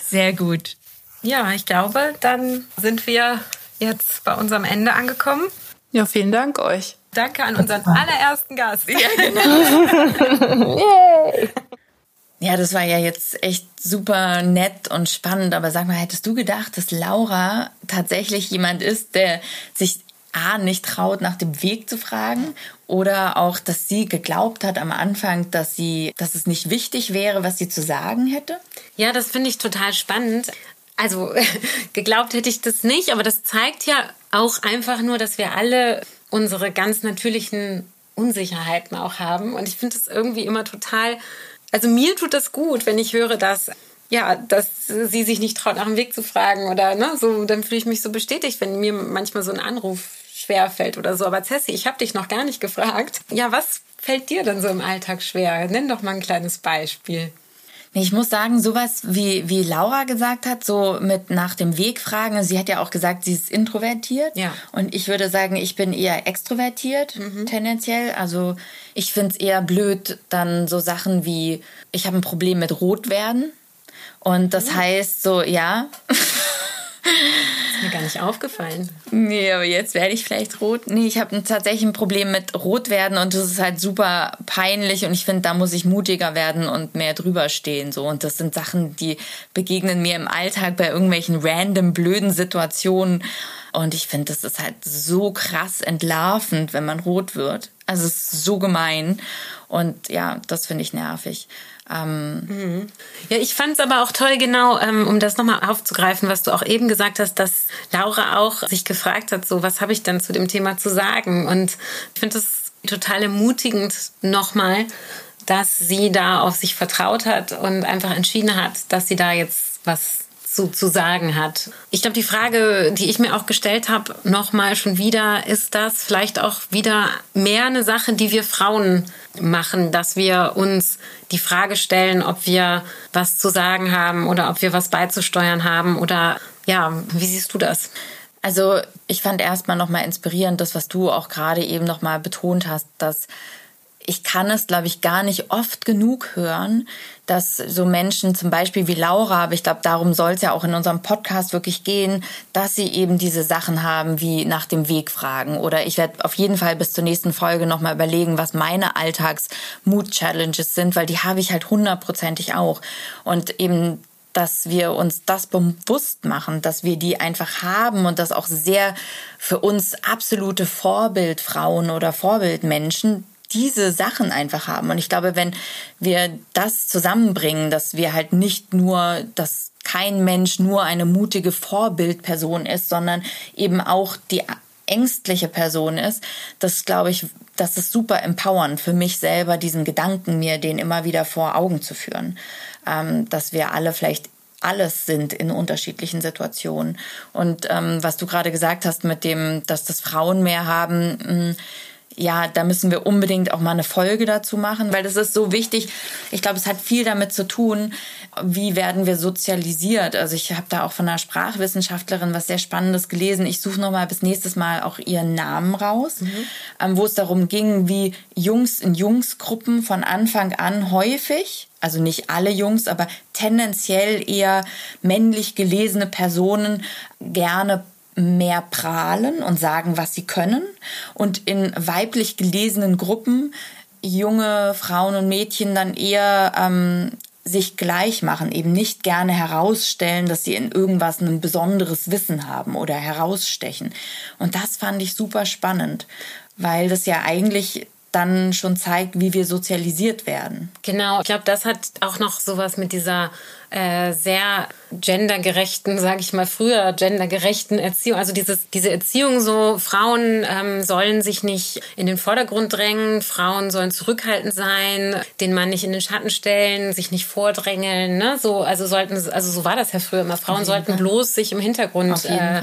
Sehr gut. Ja, ich glaube, dann sind wir jetzt bei unserem Ende angekommen. Ja, vielen Dank euch. Danke an unseren allerersten Gast. Ja, genau. Yay. Ja, das war ja jetzt echt super nett und spannend. Aber sag mal, hättest du gedacht, dass Laura tatsächlich jemand ist, der sich A, nicht traut, nach dem Weg zu fragen oder auch, dass sie geglaubt hat am Anfang, dass sie, dass es nicht wichtig wäre, was sie zu sagen hätte? Ja, das finde ich total spannend. Also geglaubt hätte ich das nicht, aber das zeigt ja auch einfach nur, dass wir alle unsere ganz natürlichen Unsicherheiten auch haben. Und ich finde es irgendwie immer total, also mir tut das gut, wenn ich höre, dass ja, dass sie sich nicht traut, nach dem Weg zu fragen oder ne, so, dann fühle ich mich so bestätigt, wenn mir manchmal so ein Anruf schwerfällt oder so. Aber Cessi, ich habe dich noch gar nicht gefragt. Ja, was fällt dir denn so im Alltag schwer? Nenn doch mal ein kleines Beispiel. Ich muss sagen, sowas wie, wie Laura gesagt hat, so mit nach dem Weg fragen. Sie hat ja auch gesagt, sie ist introvertiert. Ja. Und ich würde sagen, ich bin eher extrovertiert, mhm. tendenziell. Also ich finde es eher blöd, dann so Sachen wie, ich habe ein Problem mit Rotwerden. Und das mhm. heißt so, ja. ist mir gar nicht aufgefallen. Nee, aber jetzt werde ich vielleicht rot. Nee, ich habe tatsächlich ein Problem mit Rotwerden und das ist halt super peinlich und ich finde, da muss ich mutiger werden und mehr drüber stehen. So. Und das sind Sachen, die begegnen mir im Alltag bei irgendwelchen random blöden Situationen. Und ich finde, das ist halt so krass entlarvend, wenn man rot wird. Also es ist so gemein. Und ja, das finde ich nervig. Ähm mhm. ja, ich fand es aber auch toll, genau, ähm, um das nochmal aufzugreifen, was du auch eben gesagt hast, dass Laura auch sich gefragt hat, so was habe ich dann zu dem Thema zu sagen? Und ich finde es total ermutigend nochmal, dass sie da auf sich vertraut hat und einfach entschieden hat, dass sie da jetzt was zu, zu sagen hat. Ich glaube, die Frage, die ich mir auch gestellt habe, nochmal schon wieder, ist das vielleicht auch wieder mehr eine Sache, die wir Frauen machen, dass wir uns die Frage stellen, ob wir was zu sagen haben oder ob wir was beizusteuern haben oder ja, wie siehst du das? Also ich fand erstmal nochmal inspirierend, das, was du auch gerade eben nochmal betont hast, dass ich kann es, glaube ich, gar nicht oft genug hören, dass so Menschen zum Beispiel wie Laura, aber ich glaube, darum soll es ja auch in unserem Podcast wirklich gehen, dass sie eben diese Sachen haben wie nach dem Weg fragen. Oder ich werde auf jeden Fall bis zur nächsten Folge nochmal überlegen, was meine Alltags-Mood-Challenges sind, weil die habe ich halt hundertprozentig auch. Und eben dass wir uns das bewusst machen, dass wir die einfach haben und dass auch sehr für uns absolute Vorbildfrauen oder Vorbildmenschen diese Sachen einfach haben. Und ich glaube, wenn wir das zusammenbringen, dass wir halt nicht nur, dass kein Mensch nur eine mutige Vorbildperson ist, sondern eben auch die ängstliche Person ist, das glaube ich, das ist super empowernd für mich selber, diesen Gedanken mir den immer wieder vor Augen zu führen, ähm, dass wir alle vielleicht alles sind in unterschiedlichen Situationen. Und ähm, was du gerade gesagt hast mit dem, dass das Frauen mehr haben, mm, ja, da müssen wir unbedingt auch mal eine Folge dazu machen, weil das ist so wichtig. Ich glaube, es hat viel damit zu tun, wie werden wir sozialisiert. Also ich habe da auch von einer Sprachwissenschaftlerin was sehr Spannendes gelesen. Ich suche noch mal bis nächstes Mal auch ihren Namen raus, mhm. ähm, wo es darum ging, wie Jungs in Jungsgruppen von Anfang an häufig also nicht alle Jungs, aber tendenziell eher männlich gelesene Personen gerne mehr prahlen und sagen, was sie können. Und in weiblich gelesenen Gruppen junge Frauen und Mädchen dann eher ähm, sich gleich machen, eben nicht gerne herausstellen, dass sie in irgendwas ein besonderes Wissen haben oder herausstechen. Und das fand ich super spannend, weil das ja eigentlich dann schon zeigt, wie wir sozialisiert werden. Genau, ich glaube, das hat auch noch sowas mit dieser äh, sehr gendergerechten, sage ich mal früher, gendergerechten Erziehung. Also dieses, diese Erziehung so, Frauen ähm, sollen sich nicht in den Vordergrund drängen, Frauen sollen zurückhaltend sein, den Mann nicht in den Schatten stellen, sich nicht vordrängeln. Ne? So, also sollten, also so war das ja früher immer. Frauen sollten Fall. bloß sich im Hintergrund äh,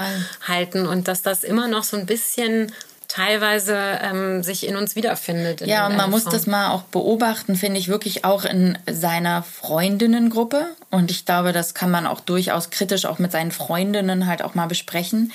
halten und dass das immer noch so ein bisschen teilweise ähm, sich in uns wiederfindet. Ja, und man muss das mal auch beobachten, finde ich, wirklich auch in seiner Freundinnengruppe. Und ich glaube, das kann man auch durchaus kritisch auch mit seinen Freundinnen halt auch mal besprechen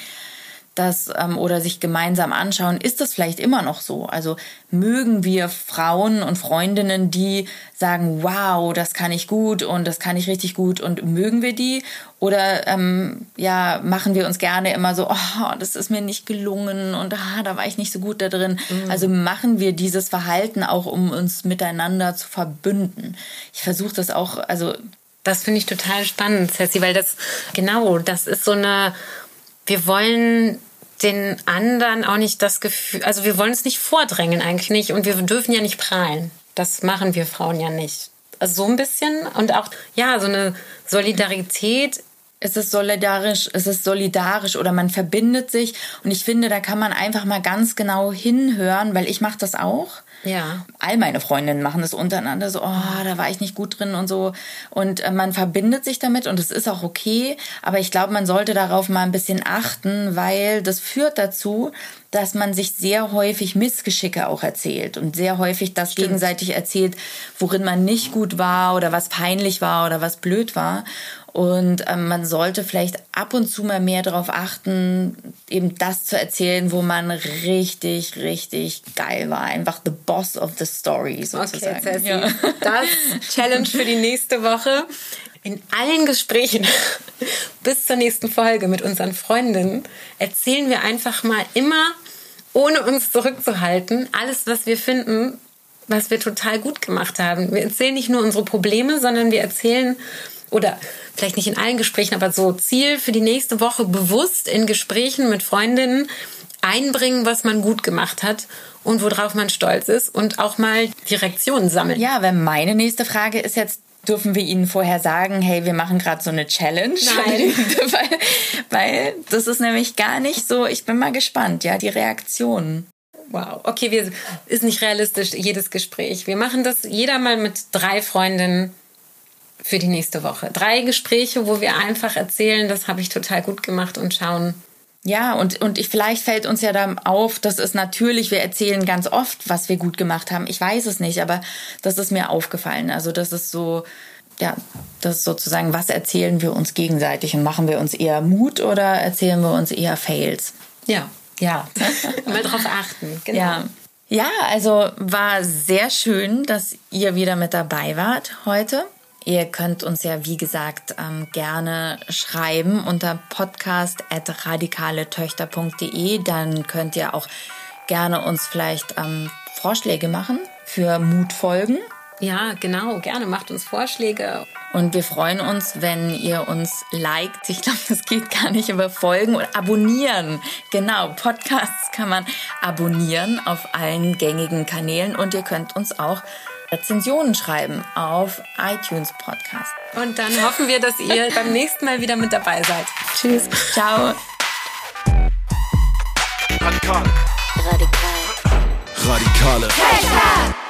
das ähm, oder sich gemeinsam anschauen, ist das vielleicht immer noch so? Also mögen wir Frauen und Freundinnen, die sagen, wow, das kann ich gut und das kann ich richtig gut und mögen wir die? Oder ähm, ja, machen wir uns gerne immer so, oh, das ist mir nicht gelungen und ah, da war ich nicht so gut da drin. Mhm. Also machen wir dieses Verhalten auch, um uns miteinander zu verbünden. Ich versuche das auch, also das finde ich total spannend, Ceci, weil das genau, das ist so eine wir wollen den anderen auch nicht das Gefühl, also wir wollen es nicht vordrängen eigentlich nicht und wir dürfen ja nicht prahlen. Das machen wir Frauen ja nicht. Also so ein bisschen und auch, ja, so eine Solidarität. Es ist solidarisch, es ist solidarisch oder man verbindet sich und ich finde, da kann man einfach mal ganz genau hinhören, weil ich mache das auch ja. All meine Freundinnen machen das untereinander so, oh, da war ich nicht gut drin und so. Und äh, man verbindet sich damit und es ist auch okay. Aber ich glaube, man sollte darauf mal ein bisschen achten, weil das führt dazu, dass man sich sehr häufig Missgeschicke auch erzählt und sehr häufig das Stimmt. gegenseitig erzählt, worin man nicht gut war oder was peinlich war oder was blöd war. Und ähm, man sollte vielleicht ab und zu mal mehr darauf achten, eben das zu erzählen, wo man richtig, richtig geil war. Einfach the boss of the story sozusagen. Okay, ja. Das Challenge für die nächste Woche. In allen Gesprächen bis zur nächsten Folge mit unseren Freundinnen erzählen wir einfach mal immer, ohne uns zurückzuhalten, alles, was wir finden, was wir total gut gemacht haben. Wir erzählen nicht nur unsere Probleme, sondern wir erzählen oder vielleicht nicht in allen Gesprächen, aber so Ziel für die nächste Woche bewusst in Gesprächen mit Freundinnen einbringen, was man gut gemacht hat und worauf man stolz ist und auch mal Direktionen sammeln. Ja, wenn meine nächste Frage ist jetzt, dürfen wir Ihnen vorher sagen, hey, wir machen gerade so eine Challenge? Nein. weil, weil das ist nämlich gar nicht so, ich bin mal gespannt, ja, die Reaktionen. Wow, okay, wir, ist nicht realistisch, jedes Gespräch. Wir machen das jeder mal mit drei Freundinnen für die nächste Woche. Drei Gespräche, wo wir einfach erzählen, das habe ich total gut gemacht und schauen. Ja, und, und ich, vielleicht fällt uns ja dann auf, das ist natürlich, wir erzählen ganz oft, was wir gut gemacht haben. Ich weiß es nicht, aber das ist mir aufgefallen. Also das ist so, ja, das ist sozusagen, was erzählen wir uns gegenseitig und machen wir uns eher Mut oder erzählen wir uns eher Fails? Ja, ja. Mal drauf achten, genau. Ja. Ja, also war sehr schön, dass ihr wieder mit dabei wart heute. Ihr könnt uns ja, wie gesagt, ähm, gerne schreiben unter podcast.radikaletöchter.de. Dann könnt ihr auch gerne uns vielleicht ähm, Vorschläge machen für Mutfolgen. Ja, genau, gerne macht uns Vorschläge. Und wir freuen uns, wenn ihr uns liked. Ich glaube, das geht gar nicht über Folgen oder abonnieren. Genau, Podcasts kann man abonnieren auf allen gängigen Kanälen und ihr könnt uns auch Rezensionen schreiben auf iTunes Podcast. Und dann hoffen wir, dass ihr beim nächsten Mal wieder mit dabei seid. Tschüss. Ciao. Radikal. Radikal. Radikale. Radikale.